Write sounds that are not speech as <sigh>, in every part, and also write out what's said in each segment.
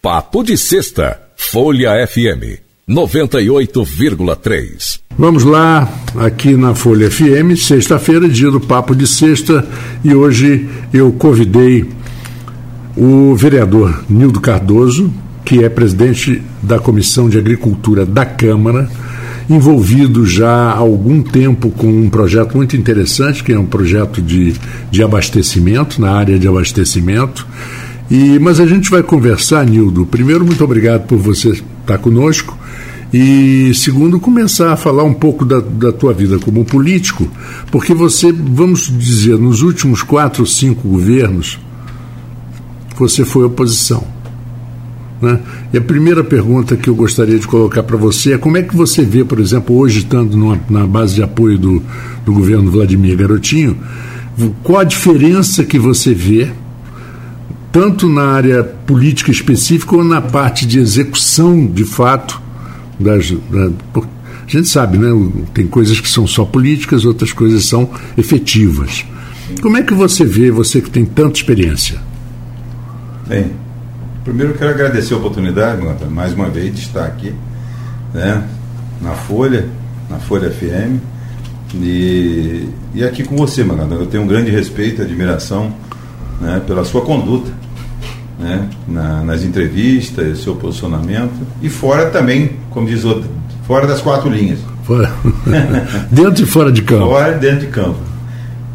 Papo de Sexta, Folha FM 98,3. Vamos lá, aqui na Folha FM, sexta-feira, dia do Papo de Sexta, e hoje eu convidei o vereador Nildo Cardoso, que é presidente da Comissão de Agricultura da Câmara, envolvido já há algum tempo com um projeto muito interessante, que é um projeto de, de abastecimento, na área de abastecimento. E, mas a gente vai conversar, Nildo. Primeiro, muito obrigado por você estar conosco. E segundo, começar a falar um pouco da, da tua vida como político, porque você, vamos dizer, nos últimos quatro ou cinco governos, você foi oposição. Né? E a primeira pergunta que eu gostaria de colocar para você é como é que você vê, por exemplo, hoje estando numa, na base de apoio do, do governo Vladimir Garotinho, qual a diferença que você vê tanto na área política específica ou na parte de execução de fato das, da, a gente sabe, né? Tem coisas que são só políticas, outras coisas são efetivas. Como é que você vê, você que tem tanta experiência? Bem, primeiro eu quero agradecer a oportunidade, mais uma vez, de estar aqui, né? Na Folha, na Folha FM. E, e aqui com você, Maganda. Eu tenho um grande respeito e admiração né, pela sua conduta né, na, nas entrevistas, seu posicionamento e fora também, como diz outro, fora das quatro linhas. Fora. <laughs> dentro e fora de campo. Fora e dentro de campo.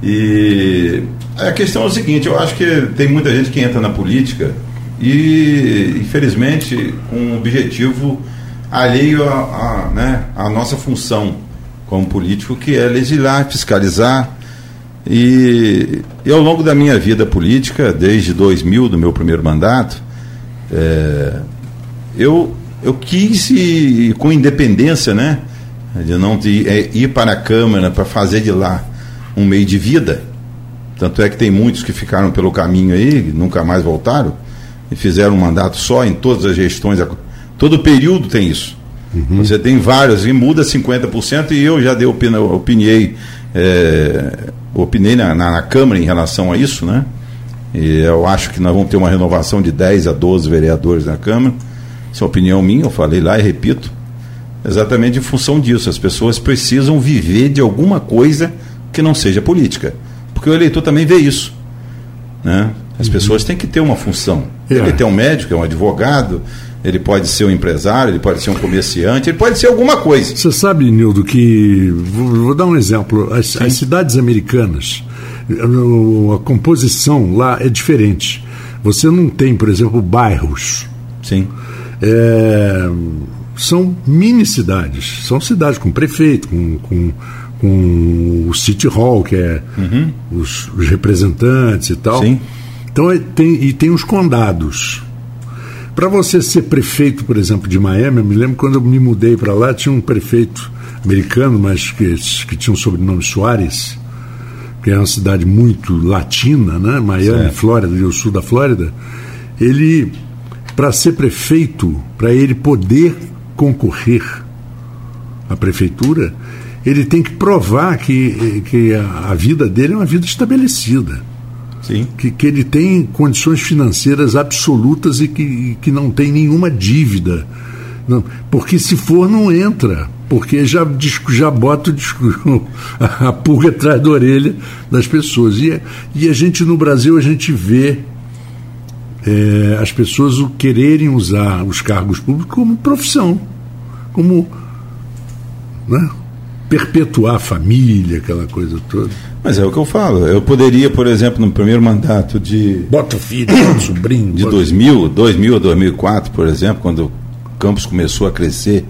E a questão é o seguinte, eu acho que tem muita gente que entra na política e, infelizmente, com um objetivo alheio à né, nossa função como político, que é legislar, fiscalizar, e, e, ao longo da minha vida política, desde 2000, do meu primeiro mandato, é, eu, eu quis, ir, com independência, né, de não de, é, ir para a Câmara para fazer de lá um meio de vida. Tanto é que tem muitos que ficaram pelo caminho aí, nunca mais voltaram, e fizeram um mandato só em todas as gestões. Todo período tem isso. Uhum. Você tem vários e muda 50%, e eu já dei opiniei. É, opinei na, na, na, Câmara em relação a isso, né? E eu acho que nós vamos ter uma renovação de 10 a 12 vereadores na Câmara. Isso é opinião minha, eu falei lá e repito. Exatamente em função disso. As pessoas precisam viver de alguma coisa que não seja política. Porque o eleitor também vê isso. Né? As uhum. pessoas têm que ter uma função. É. Ele tem um médico, é um advogado, ele pode ser um empresário, ele pode ser um comerciante, ele pode ser alguma coisa. Você sabe, Nildo, que. Vou, vou dar um exemplo. As, as, cidades americanas, a composição lá é diferente. Você não tem, por exemplo, bairros. Sim. É, são mini cidades. São cidades com prefeito, com, com, com o City Hall, que é uhum. os, os, representantes e tal. Sim. Então, é, tem, e tem os condados. Para você ser prefeito, por exemplo, de Miami, eu me lembro quando eu me mudei para lá, tinha um prefeito americano, mas que, que tinha um sobrenome Soares, que é uma cidade muito latina, né? Miami, certo. Flórida, o sul da Flórida. Ele, para ser prefeito, para ele poder concorrer à prefeitura, ele tem que provar que, que a, a vida dele é uma vida estabelecida. Que, que ele tem condições financeiras absolutas e que, que não tem nenhuma dívida. Não, porque se for, não entra. Porque já, já bota <laughs> a pulga atrás da orelha das pessoas. E, e a gente, no Brasil, a gente vê é, as pessoas quererem usar os cargos públicos como profissão, como né, perpetuar a família, aquela coisa toda. Mas é o que eu falo. Eu poderia, por exemplo, no primeiro mandato de. Bota o filho, bota o sobrinho. De bota... 2000, 2000 a 2004, por exemplo, quando o campus começou a crescer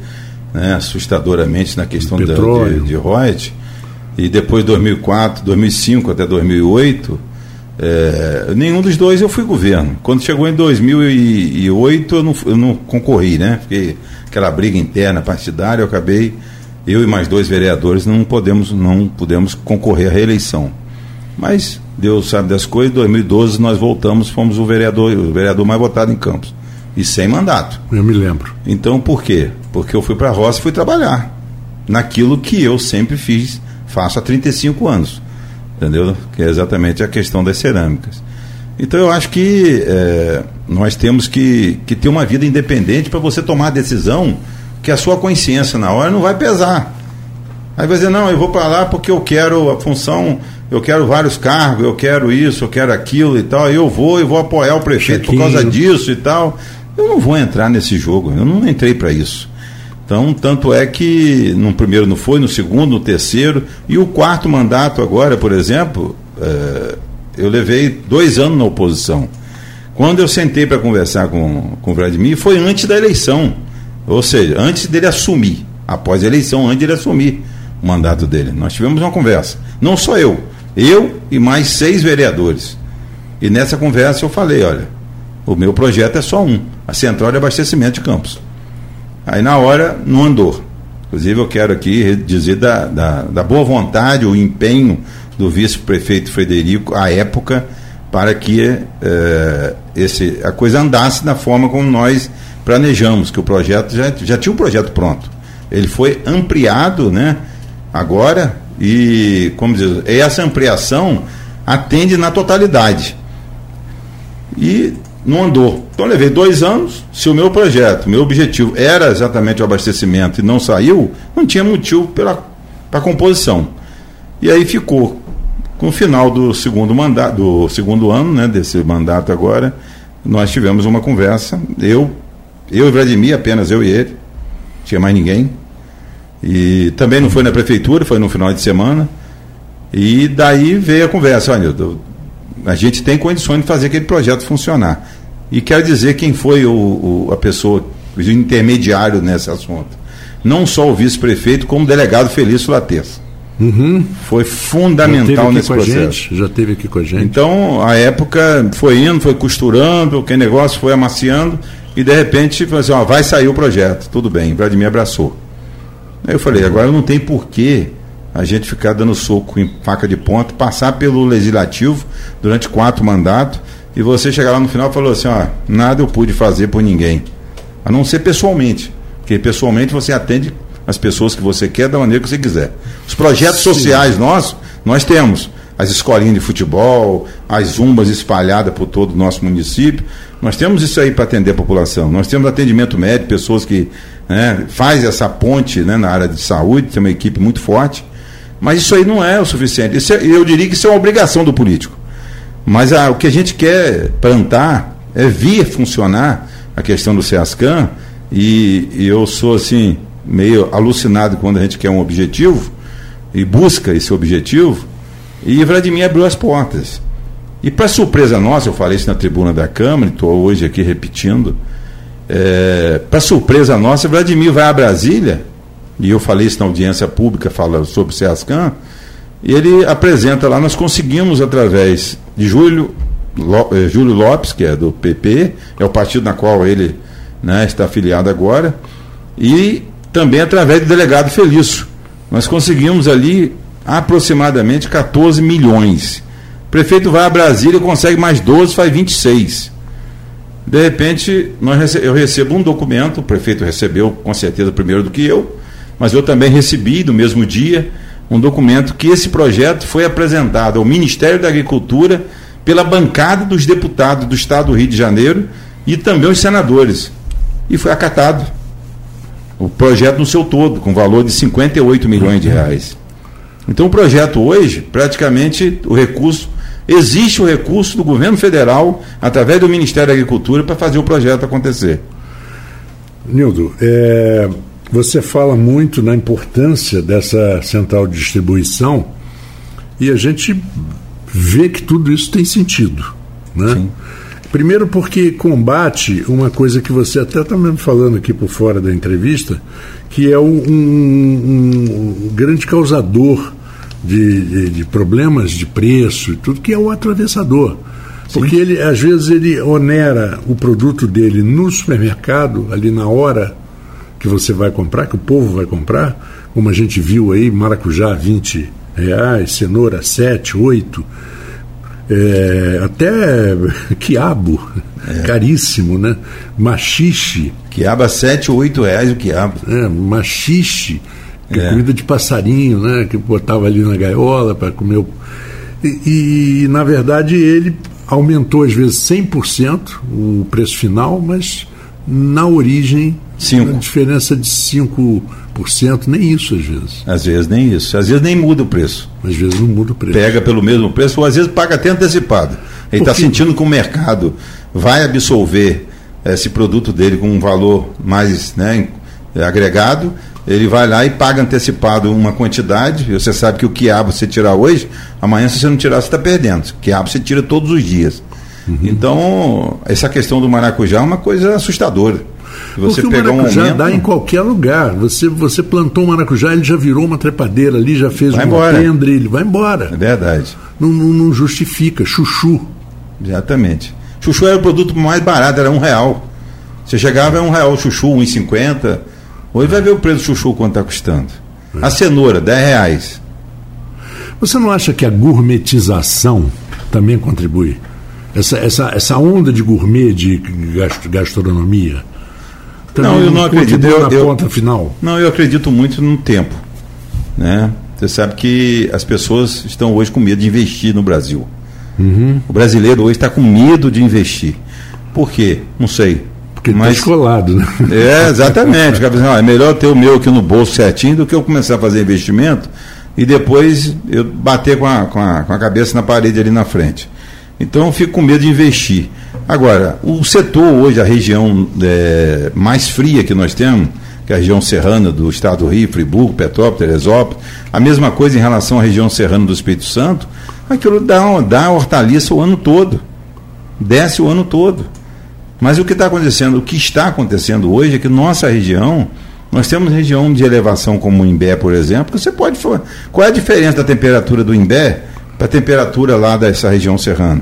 né, assustadoramente na questão da, de, de royalties, e depois 2004, 2005 até 2008, é, nenhum dos dois eu fui governo. Quando chegou em 2008, eu não, eu não concorri, né? Fiquei aquela briga interna partidária, eu acabei eu e mais dois vereadores não podemos não pudemos concorrer à reeleição. Mas Deus sabe das coisas, em 2012 nós voltamos, fomos o vereador, o vereador mais votado em Campos. E sem mandato. Eu me lembro. Então por quê? Porque eu fui para a roça e fui trabalhar naquilo que eu sempre fiz, faço há 35 anos. entendeu? Que é exatamente a questão das cerâmicas. Então eu acho que é, nós temos que, que ter uma vida independente para você tomar a decisão que a sua consciência na hora não vai pesar. Aí vai dizer, não, eu vou para lá porque eu quero a função, eu quero vários cargos, eu quero isso, eu quero aquilo e tal, eu vou, eu vou apoiar o prefeito por causa disso e tal. Eu não vou entrar nesse jogo, eu não entrei para isso. Então, tanto é que no primeiro não foi, no segundo, no terceiro, e o quarto mandato agora, por exemplo, é, eu levei dois anos na oposição. Quando eu sentei para conversar com, com o Vladimir, foi antes da eleição. Ou seja, antes dele assumir. Após a eleição, antes dele assumir o mandato dele. Nós tivemos uma conversa. Não só eu, eu e mais seis vereadores. E nessa conversa eu falei, olha, o meu projeto é só um, a central de abastecimento de campos. Aí na hora não andou. Inclusive eu quero aqui dizer da, da, da boa vontade, o empenho do vice-prefeito Frederico à época para que eh, esse, a coisa andasse da forma como nós planejamos, que o projeto já, já tinha um projeto pronto. Ele foi ampliado né, agora e, como diz, essa ampliação atende na totalidade. E não andou. Então levei dois anos. Se o meu projeto, meu objetivo era exatamente o abastecimento e não saiu, não tinha motivo para a composição. E aí ficou. Com o final do segundo mandato, do segundo ano, né, desse mandato agora, nós tivemos uma conversa. Eu, eu e Vladimir, apenas eu e ele, tinha mais ninguém. E também não foi na prefeitura, foi no final de semana. E daí veio a conversa, olha, a gente tem condições de fazer aquele projeto funcionar. E quero dizer quem foi o, o a pessoa, o intermediário nesse assunto. Não só o vice-prefeito, como o delegado Felício Lates. Uhum. Foi fundamental nesse processo. Gente, já teve aqui com a gente. Então, a época foi indo, foi costurando, que negócio foi amaciando, e de repente, falou assim, ó, vai sair o projeto. Tudo bem, Vladimir abraçou. Aí eu falei, agora não tem porquê a gente ficar dando soco em faca de ponta, passar pelo legislativo durante quatro mandatos e você chegar lá no final e falou assim, ó, nada eu pude fazer por ninguém. A não ser pessoalmente. Porque pessoalmente você atende as pessoas que você quer da maneira que você quiser. Os projetos Sim. sociais nossos, nós temos as escolinhas de futebol, as zumbas espalhadas por todo o nosso município. Nós temos isso aí para atender a população. Nós temos atendimento médico, pessoas que né, faz essa ponte né, na área de saúde, tem uma equipe muito forte. Mas isso aí não é o suficiente. Isso é, eu diria que isso é uma obrigação do político. Mas o que a gente quer plantar é vir funcionar a questão do SEASCAN, e, e eu sou assim, meio alucinado quando a gente quer um objetivo e busca esse objetivo, e Vladimir abriu as portas. E para surpresa nossa, eu falei isso na tribuna da Câmara, estou hoje aqui repetindo, é, para surpresa nossa, Vladimir vai a Brasília, e eu falei isso na audiência pública, falando sobre o SEASCAN, e ele apresenta lá, nós conseguimos através de Júlio, eh, Júlio Lopes, que é do PP, é o partido na qual ele né, está afiliado agora, e também através do delegado Felício. Nós conseguimos ali aproximadamente 14 milhões. Prefeito vai a Brasília, consegue mais 12, faz 26. De repente, nós, eu recebo um documento, o prefeito recebeu com certeza primeiro do que eu, mas eu também recebi no mesmo dia um documento que esse projeto foi apresentado ao Ministério da Agricultura pela bancada dos deputados do Estado do Rio de Janeiro e também os senadores. E foi acatado. O projeto no seu todo, com valor de 58 milhões de reais. Então o projeto hoje, praticamente, o recurso, existe o recurso do governo federal, através do Ministério da Agricultura, para fazer o projeto acontecer. Nildo, é, você fala muito na importância dessa central de distribuição e a gente vê que tudo isso tem sentido. Né? Sim. Primeiro porque combate uma coisa que você até está mesmo falando aqui por fora da entrevista, que é um, um, um grande causador de, de, de, problemas de preço e tudo, que é o atravessador. Sim. Porque ele, às vezes, ele onera o produto dele no supermercado, ali na hora que você vai comprar, que o povo vai comprar, como a gente viu aí, maracujá 20 reais, cenoura 7, 8, é, até <laughs> quiabo, é. caríssimo, né? Machixe. Quiabo a 7 ou 8 reais o quiabo. É, machixe, que é. comida de passarinho, né? Que botava ali na gaiola para comer o... E, e, na verdade, ele aumentou às vezes 100% o preço final, mas na origem, Cinco. a diferença de 5%, nem isso às vezes. Às vezes nem isso. Às vezes nem muda o preço. Às vezes não muda o preço. Pega pelo mesmo preço, ou às vezes paga até antecipado. Ele está sentindo que o mercado vai absolver esse produto dele com um valor mais né, agregado, ele vai lá e paga antecipado uma quantidade. Você sabe que o quiabo você tirar hoje, amanhã se você não tirar, você está perdendo. O quiabo você tira todos os dias. Uhum. Então, essa questão do maracujá é uma coisa assustadora. Você Porque pegar o maracujá um aumento, dá em qualquer lugar. Você, você plantou um maracujá, ele já virou uma trepadeira ali, já fez um alpendre, ele vai embora. É verdade. Não, não, não, justifica. Chuchu. Exatamente. Chuchu era o produto mais barato, era um real. Você chegava a um real chuchu, 1,50. Hoje vai ver o preço do chuchu quanto está custando. A cenoura, 10 reais. Você não acha que a gourmetização também contribui? Essa, essa, essa onda de gourmet de gastronomia? Não, eu não acredito. Eu, na eu, ponta final. Não, eu acredito muito no tempo. Né? Você sabe que as pessoas estão hoje com medo de investir no Brasil. Uhum. O brasileiro hoje está com medo de investir. Por quê? Não sei. Porque está escolado, né? É, exatamente. é melhor ter o meu aqui no bolso certinho do que eu começar a fazer investimento e depois eu bater com a, com a, com a cabeça na parede ali na frente. Então eu fico com medo de investir. Agora, o setor hoje, a região é, mais fria que nós temos, que é a região serrana do estado do Rio, Friburgo, Petrópolis, Teresópolis, a mesma coisa em relação à região serrana do Espírito Santo, aquilo dá, dá hortaliça o ano todo. Desce o ano todo. Mas o que está acontecendo, o que está acontecendo hoje é que nossa região, nós temos região de elevação como o Imbé, por exemplo, você pode falar. Qual é a diferença da temperatura do Imbé para a temperatura lá dessa região serrana?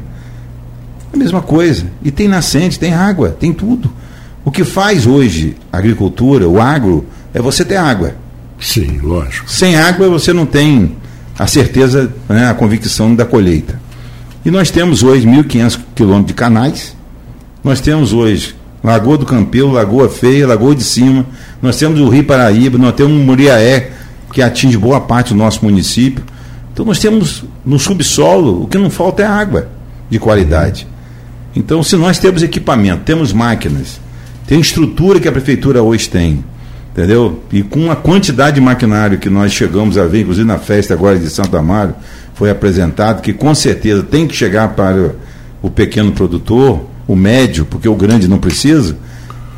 A mesma coisa. E tem nascente, tem água, tem tudo. O que faz hoje a agricultura, o agro, é você ter água. Sim, lógico. Sem água você não tem a certeza, né, a convicção da colheita. E nós temos hoje 1.500 quilômetros de canais, nós temos hoje Lagoa do Campelo, Lagoa Feia, Lagoa de Cima, nós temos o Rio Paraíba, nós temos o Muriaé, que atinge boa parte do nosso município. Então nós temos no subsolo, o que não falta é água de qualidade. Então, se nós temos equipamento, temos máquinas, tem estrutura que a prefeitura hoje tem, entendeu? E com a quantidade de maquinário que nós chegamos a ver, inclusive na festa agora de Santo Amaro, foi apresentado, que com certeza tem que chegar para o pequeno produtor, o médio, porque o grande não precisa,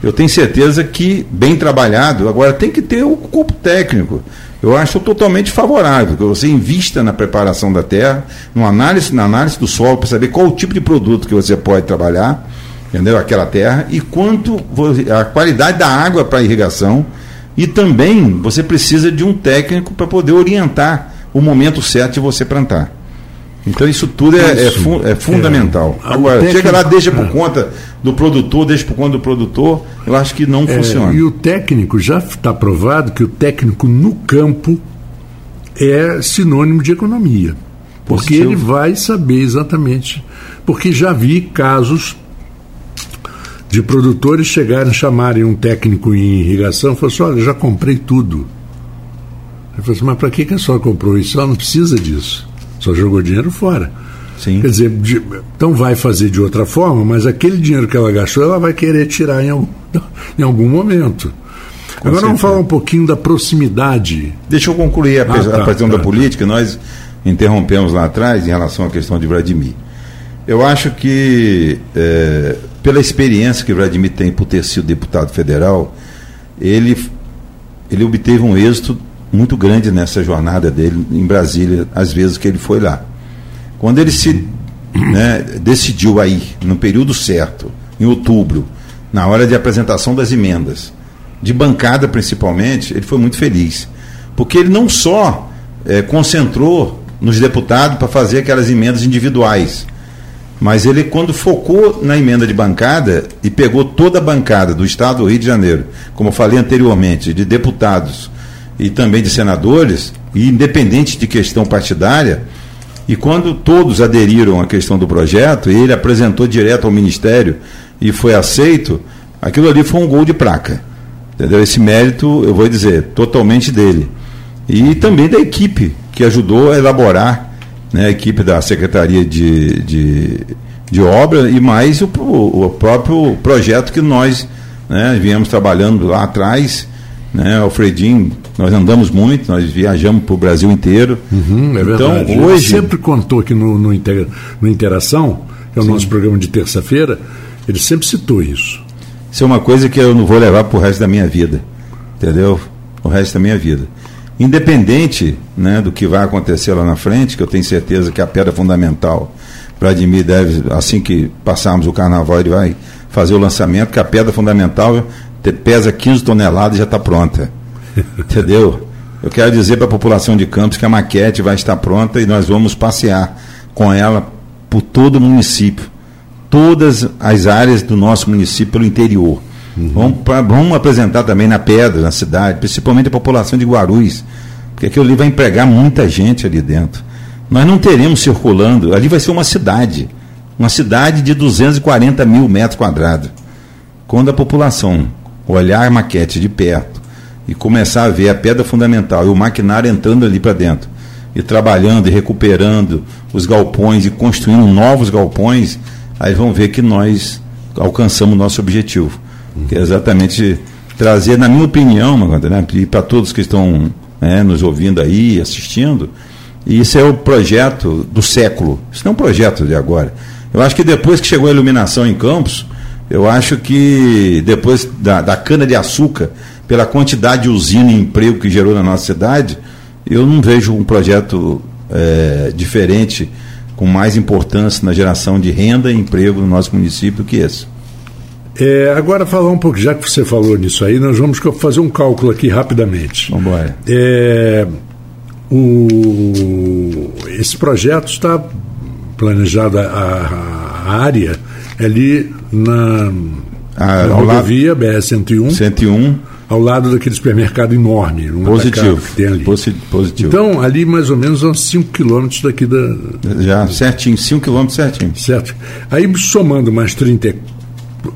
eu tenho certeza que, bem trabalhado, agora tem que ter o corpo técnico. Eu acho totalmente favorável que você invista na preparação da terra, numa análise, na análise do solo, para saber qual o tipo de produto que você pode trabalhar, entendeu? Aquela terra, e quanto a qualidade da água para irrigação. E também você precisa de um técnico para poder orientar o momento certo de você plantar. Então isso tudo é, é isso, é, é fundamental. É, Agora, técnico, chega lá, deixa por é. conta do produtor, deixa por conta do produtor, eu acho que não é, funciona. E o técnico, já está provado que o técnico no campo é sinônimo de economia. Porque ele vai saber exatamente. Porque já vi casos de produtores chegarem, chamarem um técnico em irrigação e falar assim, olha, já comprei tudo. Ele falou assim, mas para que, que a senhora comprou isso? Ela não precisa disso. Só jogou dinheiro fora. Sim. Quer dizer, de, então vai fazer de outra forma, mas aquele dinheiro que ela gastou, ela vai querer tirar em algum, <laughs> em algum momento. Com Agora certeza. vamos falar um pouquinho da proximidade. Deixa eu concluir a, ah, tá, a questão tá, da política. Nós interrompemos lá atrás em relação à questão de Vladimir. Eu acho que, é, pela experiência que Vladimir tem por ter sido deputado federal, ele, ele obteve um êxito muito grande nessa jornada dele em Brasília, às vezes que ele foi lá. Quando ele se <clears throat> né, decidiu aí, no período certo, em outubro, na hora de apresentação das emendas, de bancada principalmente, ele foi muito feliz. Porque ele não só é, concentrou nos deputados para fazer aquelas emendas individuais, mas ele, quando focou na emenda de bancada e pegou toda a bancada do Estado do Rio de Janeiro, como eu falei anteriormente, de deputados e também de senadores, independente de questão partidária, e quando todos aderiram à questão do projeto, ele apresentou direto ao Ministério e foi aceito, aquilo ali foi um gol de placa. Entendeu? Esse mérito, eu vou dizer, totalmente dele. E também da equipe que ajudou a elaborar né, a equipe da Secretaria de, de, de Obra e mais o, o próprio projeto que nós né, viemos trabalhando lá atrás. Né, Alfredinho, nós andamos muito, nós viajamos para o Brasil inteiro. Uhum, é então, hoje. Ele sempre contou aqui no, no, no Interação, que é o Sim. nosso programa de terça-feira, ele sempre citou isso. Isso é uma coisa que eu não vou levar para o resto da minha vida. Entendeu? O resto da minha vida. Independente né, do que vai acontecer lá na frente, que eu tenho certeza que a pedra fundamental, Vladimir deve, assim que passarmos o carnaval, ele vai fazer o lançamento, que a pedra fundamental pesa 15 toneladas e já está pronta. <laughs> Entendeu? Eu quero dizer para a população de Campos que a maquete vai estar pronta e nós vamos passear com ela por todo o município, todas as áreas do nosso município pelo interior. Uhum. Vamos, pra, vamos apresentar também na Pedra, na cidade, principalmente a população de Guarulhos, porque aquilo ali vai empregar muita gente ali dentro. Nós não teremos circulando, ali vai ser uma cidade, uma cidade de 240 mil metros quadrados. Quando a população olhar a maquete de perto e começar a ver a pedra fundamental e o maquinário entrando ali para dentro, e trabalhando e recuperando os galpões e construindo novos galpões, aí vão ver que nós alcançamos o nosso objetivo que é exatamente trazer, na minha opinião, né, e para todos que estão né, nos ouvindo aí, assistindo, e isso é o projeto do século. Isso não é um projeto de agora. Eu acho que depois que chegou a iluminação em Campos, eu acho que depois da, da cana-de-açúcar, pela quantidade de usina e emprego que gerou na nossa cidade, eu não vejo um projeto é, diferente, com mais importância na geração de renda e emprego no nosso município que esse. É, agora, falar um pouco, já que você falou nisso aí, nós vamos fazer um cálculo aqui rapidamente. Vamos embora. É, o, esse projeto está planejado, a, a área ali na, na rodovia BR-101. 101 ao lado daquele supermercado enorme. Positivo. Que tem ali. Positivo. Então, ali mais ou menos uns 5 quilômetros daqui da. Já, certinho, 5 quilômetros certinho. Certo. Aí, somando mais 30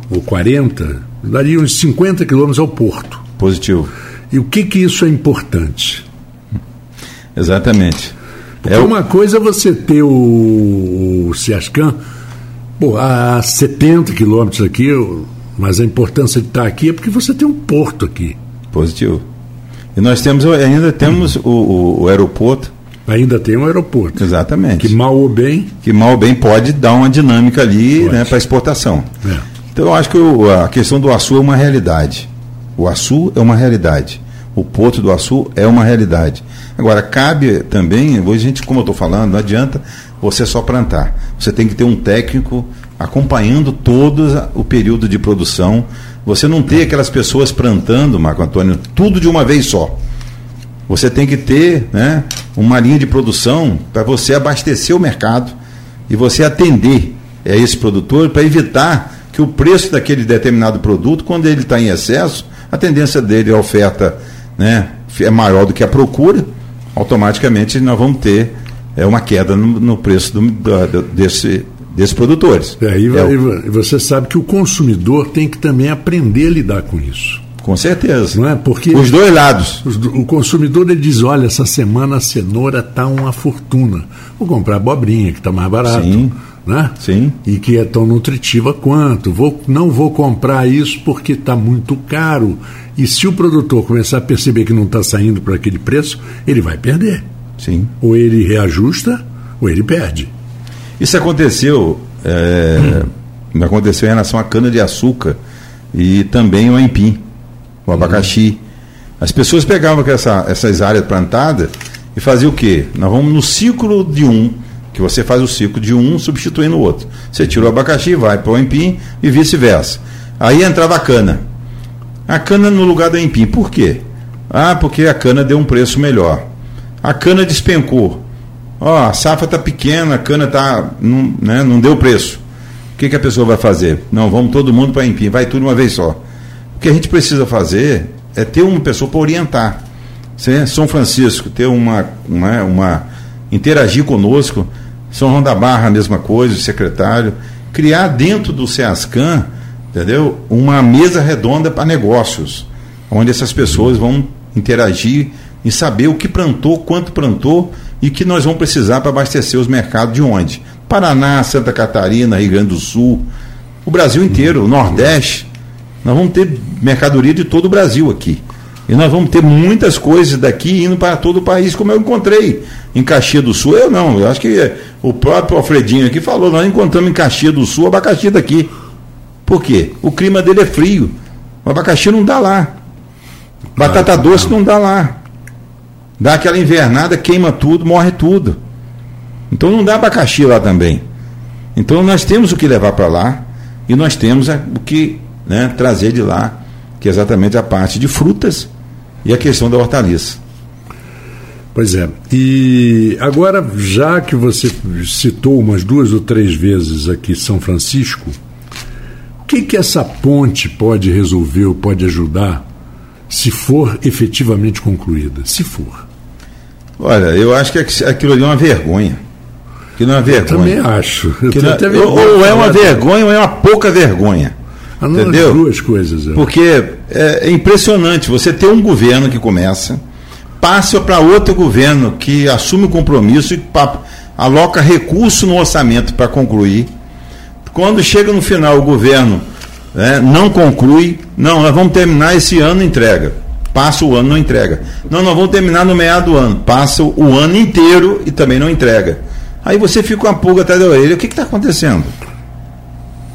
ou 40, daria uns 50 quilômetros ao porto. Positivo. E o que que isso é importante? Exatamente. Porque é uma coisa é você ter o, o Ciascan pô, a 70 quilômetros aqui, mas a importância de estar aqui é porque você tem um porto aqui. Positivo. E nós temos ainda temos o, o, o aeroporto. Ainda tem um aeroporto. Exatamente. Que mal ou bem. Que mal ou bem pode dar uma dinâmica ali né, para exportação. É. Então eu acho que a questão do Açu é uma realidade. O Açu é uma realidade. O Porto do Açu é uma realidade. Agora, cabe também, hoje a gente, como eu estou falando, não adianta você só plantar. Você tem que ter um técnico acompanhando todo o período de produção. Você não ter aquelas pessoas plantando, Marco Antônio, tudo de uma vez só. Você tem que ter né, uma linha de produção para você abastecer o mercado e você atender a esse produtor para evitar que o preço daquele determinado produto, quando ele está em excesso, a tendência dele, a oferta né, é maior do que a procura, automaticamente nós vamos ter é, uma queda no, no preço do, do, desse, desses produtores. É, e, é o... você sabe que o consumidor tem que também aprender a lidar com isso. Com certeza. Não é? Porque os dois lados. Os, o consumidor ele diz: olha, essa semana a cenoura está uma fortuna. Vou comprar abobrinha, que está mais barato. Sim né? Sim. E que é tão nutritiva quanto. Vou, não vou comprar isso porque está muito caro. E se o produtor começar a perceber que não está saindo por aquele preço, ele vai perder. Sim. Ou ele reajusta, ou ele perde. Isso aconteceu, é, hum. aconteceu em relação à cana-de-açúcar e também o empim, o abacaxi. Hum. As pessoas pegavam essa, essas áreas plantadas e faziam o quê? Nós vamos no ciclo de um que você faz o ciclo de um substituindo o outro. Você tira o abacaxi, vai para o empim e vice-versa. Aí entrava a cana. A cana no lugar da empim. Por quê? Ah, porque a cana deu um preço melhor. A cana despencou. Ó, a safra está pequena, a cana tá, não, né, não deu preço. O que, que a pessoa vai fazer? Não, vamos todo mundo para empim, vai tudo uma vez só. O que a gente precisa fazer é ter uma pessoa para orientar. São Francisco, ter uma, uma, uma interagir conosco são João da Barra, a mesma coisa, o secretário. Criar dentro do SEASCAN, entendeu? Uma mesa redonda para negócios, onde essas pessoas vão interagir e saber o que plantou, quanto plantou, e que nós vamos precisar para abastecer os mercados de onde? Paraná, Santa Catarina, Rio Grande do Sul, o Brasil inteiro, o Nordeste. Nós vamos ter mercadoria de todo o Brasil aqui. E nós vamos ter muitas coisas daqui indo para todo o país, como eu encontrei em Caxias do Sul. Eu não, eu acho que o próprio Alfredinho aqui falou, nós encontramos em Caxias do Sul abacaxi daqui. Por quê? O clima dele é frio. O abacaxi não dá lá. Batata doce não dá lá. Dá aquela invernada, queima tudo, morre tudo. Então não dá abacaxi lá também. Então nós temos o que levar para lá e nós temos o que né, trazer de lá, que é exatamente a parte de frutas e a questão da hortaliça. Pois é. E agora, já que você citou umas duas ou três vezes aqui São Francisco, o que, que essa ponte pode resolver ou pode ajudar se for efetivamente concluída? Se for. Olha, eu acho que aquilo ali é uma vergonha. Que não é vergonha. Eu também acho. Eu não, vergonha ou é uma vergonha ou é uma pouca vergonha. Entendeu? duas coisas. É. Porque é, é impressionante você ter um governo que começa, passa para outro governo que assume o compromisso e aloca recurso no orçamento para concluir. Quando chega no final o governo né, não conclui, não, nós vamos terminar esse ano entrega. Passa o ano não entrega. Não, nós vamos terminar no meado do ano. Passa o ano inteiro e também não entrega. Aí você fica com a pulga atrás da orelha. O que está acontecendo?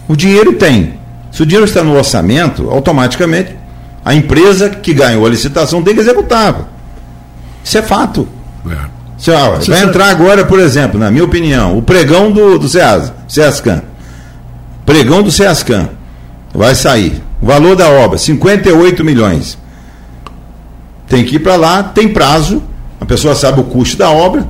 O dinheiro tem. Se o dinheiro está no orçamento, automaticamente a empresa que ganhou a licitação tem que executar. Isso é fato. É. Você, ó, vai entrar agora, por exemplo, na minha opinião, o pregão do, do SEAS, SEASCAN. Pregão do SEASCAN. Vai sair. O valor da obra, 58 milhões. Tem que ir para lá, tem prazo, a pessoa sabe o custo da obra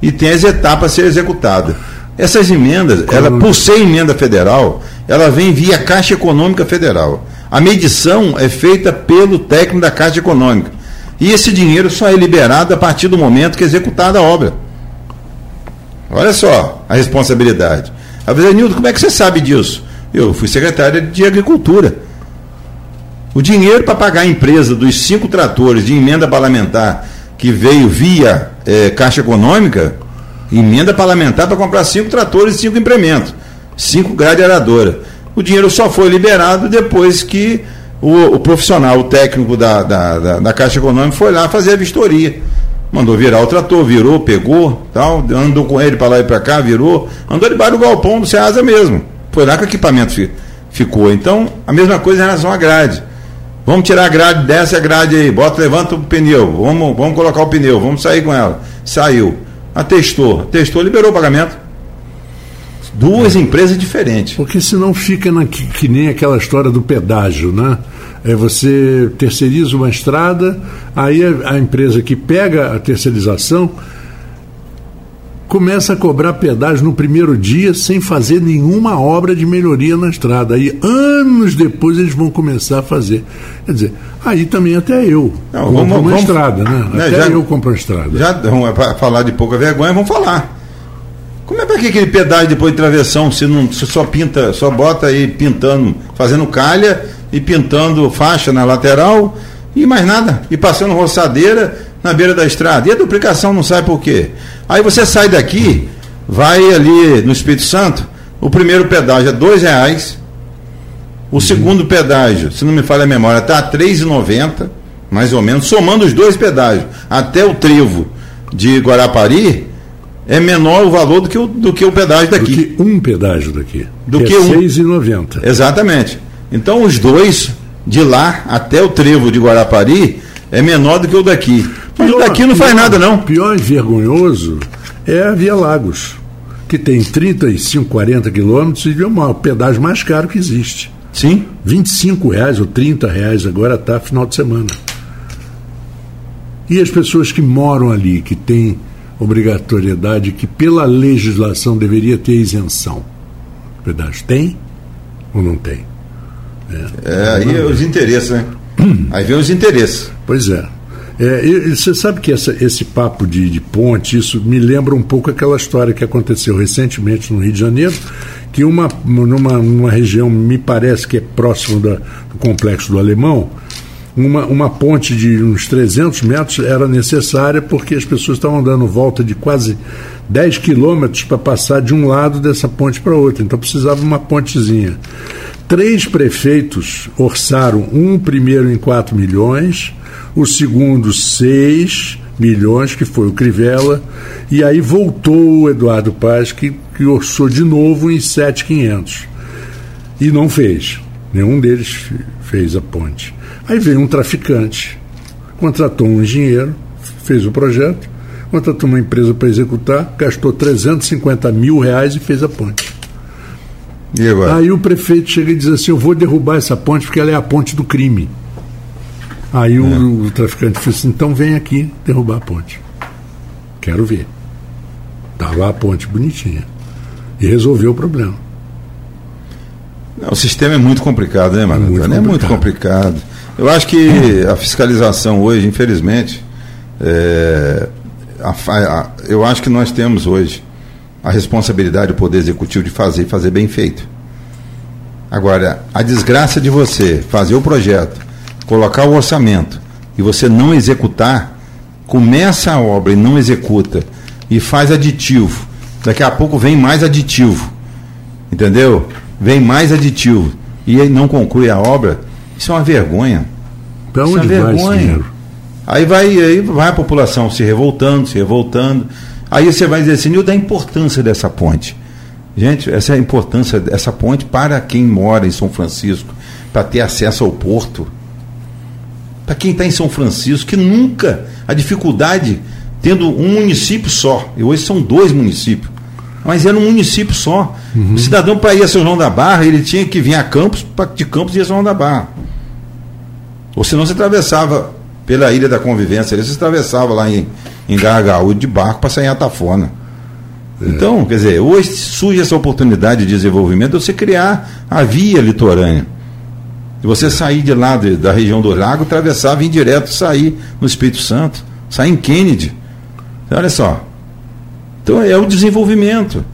e tem as etapas a ser executadas. Essas emendas, ela, por ser emenda federal, ela vem via Caixa Econômica Federal. A medição é feita pelo técnico da Caixa Econômica. E esse dinheiro só é liberado a partir do momento que é executada a obra. Olha só a responsabilidade. A Nildo, como é que você sabe disso? Eu fui secretário de Agricultura. O dinheiro para pagar a empresa dos cinco tratores de emenda parlamentar que veio via é, Caixa Econômica, emenda parlamentar para comprar cinco tratores e cinco implementos cinco grade aradora. O dinheiro só foi liberado depois que o, o profissional, o técnico da, da, da, da, Caixa Econômica foi lá fazer a vistoria. Mandou virar o trator, virou, pegou, tal, andou com ele para lá e para cá, virou, andou debaixo do galpão do Ceasa mesmo. Foi lá que o equipamento ficou. Então, a mesma coisa em relação à grade. Vamos tirar a grade, desce a grade aí, bota, levanta o pneu, vamos, vamos colocar o pneu, vamos sair com ela. Saiu. Atestou, atestou, liberou o pagamento. Duas é. empresas diferentes. Porque senão fica na, que, que, nem aquela história do pedágio, né? É você terceiriza uma estrada, aí a, a empresa que pega a terceirização começa a cobrar pedágio no primeiro dia sem fazer nenhuma obra de melhoria na estrada. Aí, anos depois, eles vão começar a fazer. Quer dizer, aí também até eu não, compro vamos, uma vamos, estrada, né? né até já, eu compro uma estrada. Já vamos falar de pouca vergonha, vamos falar. Como é para que aquele pedágio depois de travessão, se não se só pinta, só bota aí pintando, fazendo calha e pintando faixa na lateral e mais nada, e passando roçadeira na beira da estrada. E a duplicação não sai por quê? Aí você sai daqui, vai ali no Espírito Santo, o primeiro pedágio é dois reais, o uhum. segundo pedágio, se não me falha a memória, está a R$ 3,90, mais ou menos, somando os dois pedágios, até o trevo de Guarapari, é menor o valor do que o, do que o pedágio daqui. Do que um pedágio daqui. Do que, que é um. 6,90. Exatamente. Então os dois, de lá até o trevo de Guarapari, é menor do que o daqui. Pior, o daqui não faz pior, nada, não. Pior e vergonhoso é a Via Lagos, que tem 35, 40 quilômetros e é o pedágio mais caro que existe. Sim. 25 reais ou 30 reais agora está final de semana. E as pessoas que moram ali, que têm obrigatoriedade que pela legislação deveria ter isenção. Verdade? Tem ou não tem? É, é aí é os interesses, né? <clears throat> aí vem os interesses. Pois é. É e, você sabe que essa, esse papo de, de ponte, isso me lembra um pouco aquela história que aconteceu recentemente no Rio de Janeiro, que uma, numa, numa região, me parece que é próximo da, do complexo do Alemão, uma, uma ponte de uns 300 metros era necessária porque as pessoas estavam dando volta de quase 10 quilômetros para passar de um lado dessa ponte para outra. Então precisava uma pontezinha. Três prefeitos orçaram, um primeiro em 4 milhões, o segundo 6 milhões, que foi o Crivella, e aí voltou o Eduardo Paz, que, que orçou de novo em 7,500. E não fez. Nenhum deles fez a ponte. Aí veio um traficante, contratou um engenheiro, fez o projeto, contratou uma empresa para executar, gastou 350 mil reais e fez a ponte. Aí o prefeito chega e diz assim: Eu vou derrubar essa ponte porque ela é a ponte do crime. Aí é. o, o, traficante falou assim: Então vem aqui derrubar a ponte. Quero ver. Estava lá a ponte bonitinha. E resolveu o problema. Não, o sistema é muito complicado, né, Maravilha? É, é muito complicado. Eu acho que a fiscalização hoje, infelizmente, é, a, a, eu acho que nós temos hoje a responsabilidade do Poder Executivo de fazer e fazer bem feito. Agora, a desgraça de você fazer o projeto, colocar o orçamento e você não executar, começa a obra e não executa e faz aditivo. Daqui a pouco vem mais aditivo. Entendeu? Vem mais aditivo e não conclui a obra isso é uma vergonha. Para onde Isso é vai vergonha. esse dinheiro? Aí vai, aí vai a população se revoltando, se revoltando. Aí você vai dizer assim, e da importância dessa ponte? Gente, essa é a importância dessa ponte para quem mora em São Francisco, para ter acesso ao porto. Para quem está em São Francisco, que nunca, a dificuldade, tendo um município só, e hoje são dois municípios, mas era um município só. Uhum. O cidadão, para ir a São João da Barra, ele tinha que vir a Campos, de Campos ir a São João da Barra. Ou senão você atravessava pela Ilha da Convivência, você atravessava lá em, em Gargaú de barco para sair em Atafona. Então, quer dizer, hoje surge essa oportunidade de desenvolvimento de você criar a via litorânea. E você sair de lá de, da região do lago, atravessar, vir direto, sair no Espírito Santo, sair em Kennedy. Olha só. Então é o desenvolvimento.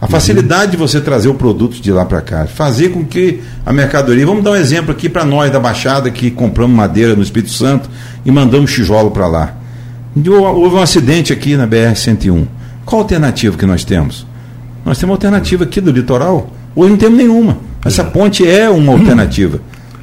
A facilidade de você trazer o produto de lá para cá, fazer com que a mercadoria. Vamos dar um exemplo aqui para nós da Baixada que compramos madeira no Espírito Santo e mandamos tijolo para lá. Houve um acidente aqui na BR-101. Qual a alternativa que nós temos? Nós temos uma alternativa aqui do litoral. Hoje não temos nenhuma. Essa ponte é uma <clears throat> alternativa.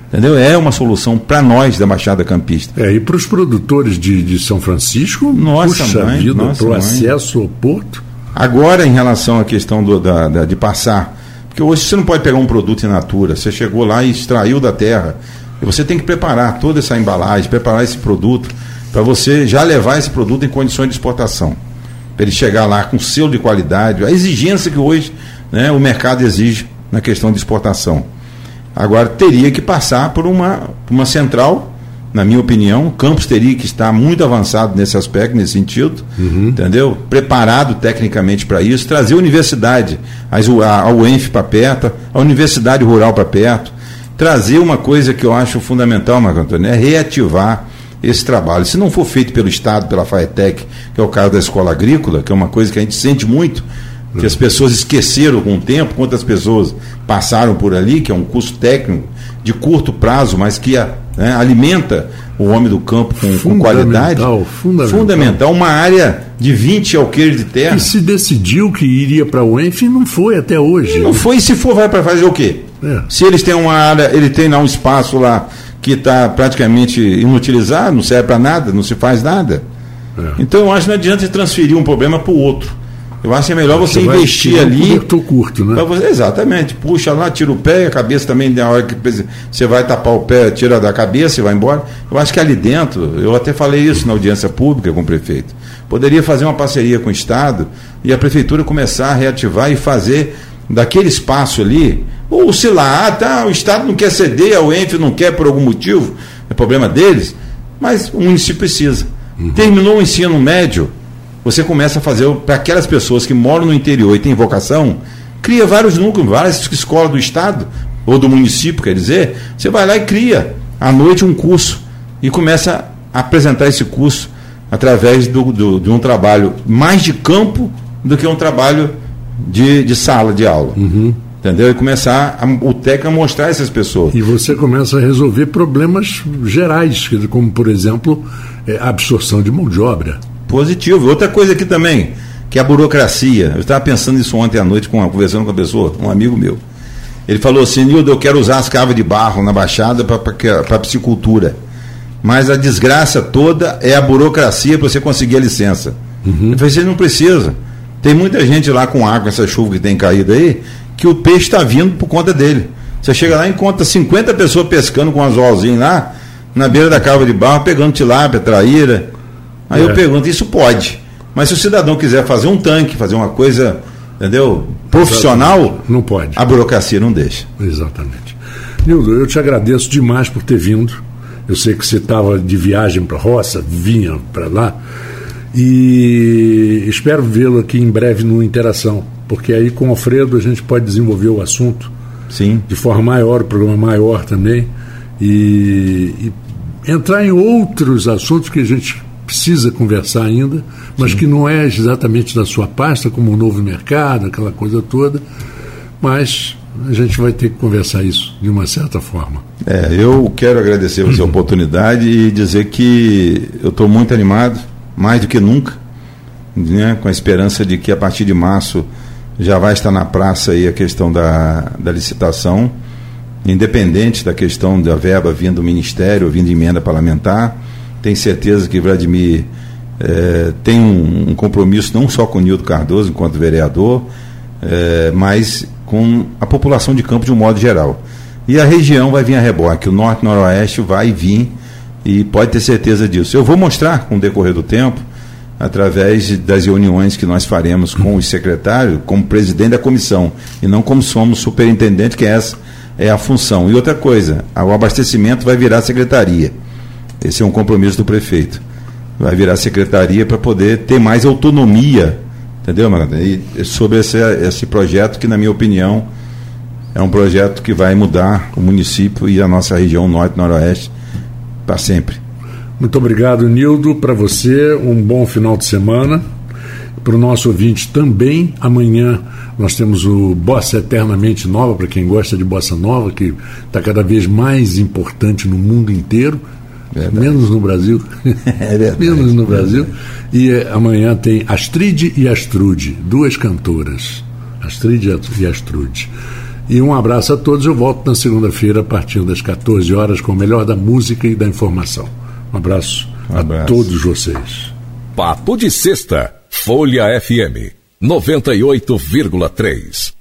Entendeu? É uma solução para nós da Baixada Campista. É, e para os produtores de, de São Francisco, nossa puxa mãe, vida, para o acesso ao porto. Agora, em relação à questão do, da, da, de passar, porque hoje você não pode pegar um produto in natura, você chegou lá e extraiu da terra, e você tem que preparar toda essa embalagem, preparar esse produto, para você já levar esse produto em condições de exportação. Para ele chegar lá com selo de qualidade, a exigência que hoje né, o mercado exige na questão de exportação. Agora, teria que passar por uma, uma central na minha opinião, o campus teria que estar muito avançado nesse aspecto, nesse sentido, uhum. entendeu? Preparado tecnicamente para isso, trazer a universidade, a, a UENF para perto, a universidade rural para perto, trazer uma coisa que eu acho fundamental, Marco Antônio, é reativar esse trabalho. Se não for feito pelo Estado, pela FAETEC, que é o caso da escola agrícola, que é uma coisa que a gente sente muito, que as pessoas esqueceram com o tempo, quantas pessoas passaram por ali, que é um curso técnico de curto prazo, mas que né, alimenta o homem do campo com, com qualidade. Fundamental. Fundamental. Uma área de 20 alqueires de terra. E se decidiu que iria para o ENF, não foi até hoje. Não foi, e se for, vai para fazer o quê? É. Se eles têm uma área, ele tem lá um espaço lá que está praticamente inutilizado, não serve para nada, não se faz nada. É. Então eu acho que não adianta transferir um problema para o outro. Eu acho que é melhor você, você investir ali. Um curto, né? Você, exatamente. Puxa lá, tira o pé, a cabeça também, na hora que você vai tapar o pé, tira da cabeça e vai embora. Eu acho que ali dentro, eu até falei isso na audiência pública com o prefeito. Poderia fazer uma parceria com o Estado e a prefeitura começar a reativar e fazer daquele espaço ali, ou se lá, ah, tá, o Estado não quer ceder, a UENF não quer por algum motivo, é problema deles, mas o município precisa. Uhum. Terminou o ensino médio, você começa a fazer para aquelas pessoas que moram no interior e têm vocação, cria vários núcleos, várias escolas do estado ou do município, quer dizer, você vai lá e cria à noite um curso e começa a apresentar esse curso através do, do, de um trabalho mais de campo do que um trabalho de, de sala de aula. Uhum. Entendeu? E começar a, o TEC a mostrar essas pessoas. E você começa a resolver problemas gerais, como, por exemplo, é, a absorção de mão de obra. Positivo. Outra coisa aqui também, que é a burocracia. Eu estava pensando nisso ontem à noite, com, conversando com uma pessoa, um amigo meu. Ele falou assim, Nildo, eu quero usar as cavas de barro na Baixada para piscicultura. Mas a desgraça toda é a burocracia para você conseguir a licença. Uhum. Eu falei, você não precisa. Tem muita gente lá com água, essa chuva que tem caído aí, que o peixe está vindo por conta dele. Você chega lá e encontra 50 pessoas pescando com um anzolzinho lá, na beira da cava de barro, pegando tilápia, traíra. Aí é. eu pergunto, isso pode. Mas se o cidadão quiser fazer um tanque, fazer uma coisa, entendeu? Profissional, não pode. A burocracia não deixa. Exatamente. Nildo, eu te agradeço demais por ter vindo. Eu sei que você estava de viagem para a roça, vinha para lá. E espero vê-lo aqui em breve no Interação porque aí com o Alfredo a gente pode desenvolver o assunto Sim. de forma maior, o programa maior também, e, e entrar em outros assuntos que a gente precisa conversar ainda, mas Sim. que não é exatamente da sua pasta, como o novo mercado, aquela coisa toda, mas a gente vai ter que conversar isso de uma certa forma. É, eu quero agradecer você a oportunidade e dizer que eu estou muito animado, mais do que nunca, né, com a esperança de que a partir de março já vai estar na praça aí a questão da, da licitação, independente da questão da verba vindo do Ministério, vindo de emenda parlamentar. Tenho certeza que Vladimir é, tem um, um, compromisso não só com o Nildo Cardoso, enquanto vereador, é, mas com a população de campo de um modo geral. E a região vai vir a reboque, o norte e noroeste vai vir e pode ter certeza disso. Eu vou mostrar com o decorrer do tempo através das reuniões que nós faremos com os secretários, como presidente da comissão, e não como somos superintendente, que essa é a função. E outra coisa, o abastecimento vai virar secretaria. Esse é um compromisso do prefeito. Vai virar secretaria para poder ter mais autonomia, entendeu, Maranda? E sobre esse, esse projeto que, na minha opinião, é um projeto que vai mudar o município e a nossa região norte-noroeste para sempre. Muito obrigado, Nildo. Para você, um bom final de semana. Para o nosso ouvinte também, amanhã nós temos o Bossa Eternamente Nova, para quem gosta de bossa nova, que está cada vez mais importante no mundo inteiro, verdade. menos no Brasil. <laughs> É menos no Brasil. E eh, amanhã tem Astrid e Astrude, duas cantoras. Astrid e Astrude. E um abraço a todos. Eu volto na segunda-feira, a partir das 14 horas, com o melhor da música e da informação. Um abraço, um abraço. a todos vocês. Papo de Sexta, Folha FM 98,3.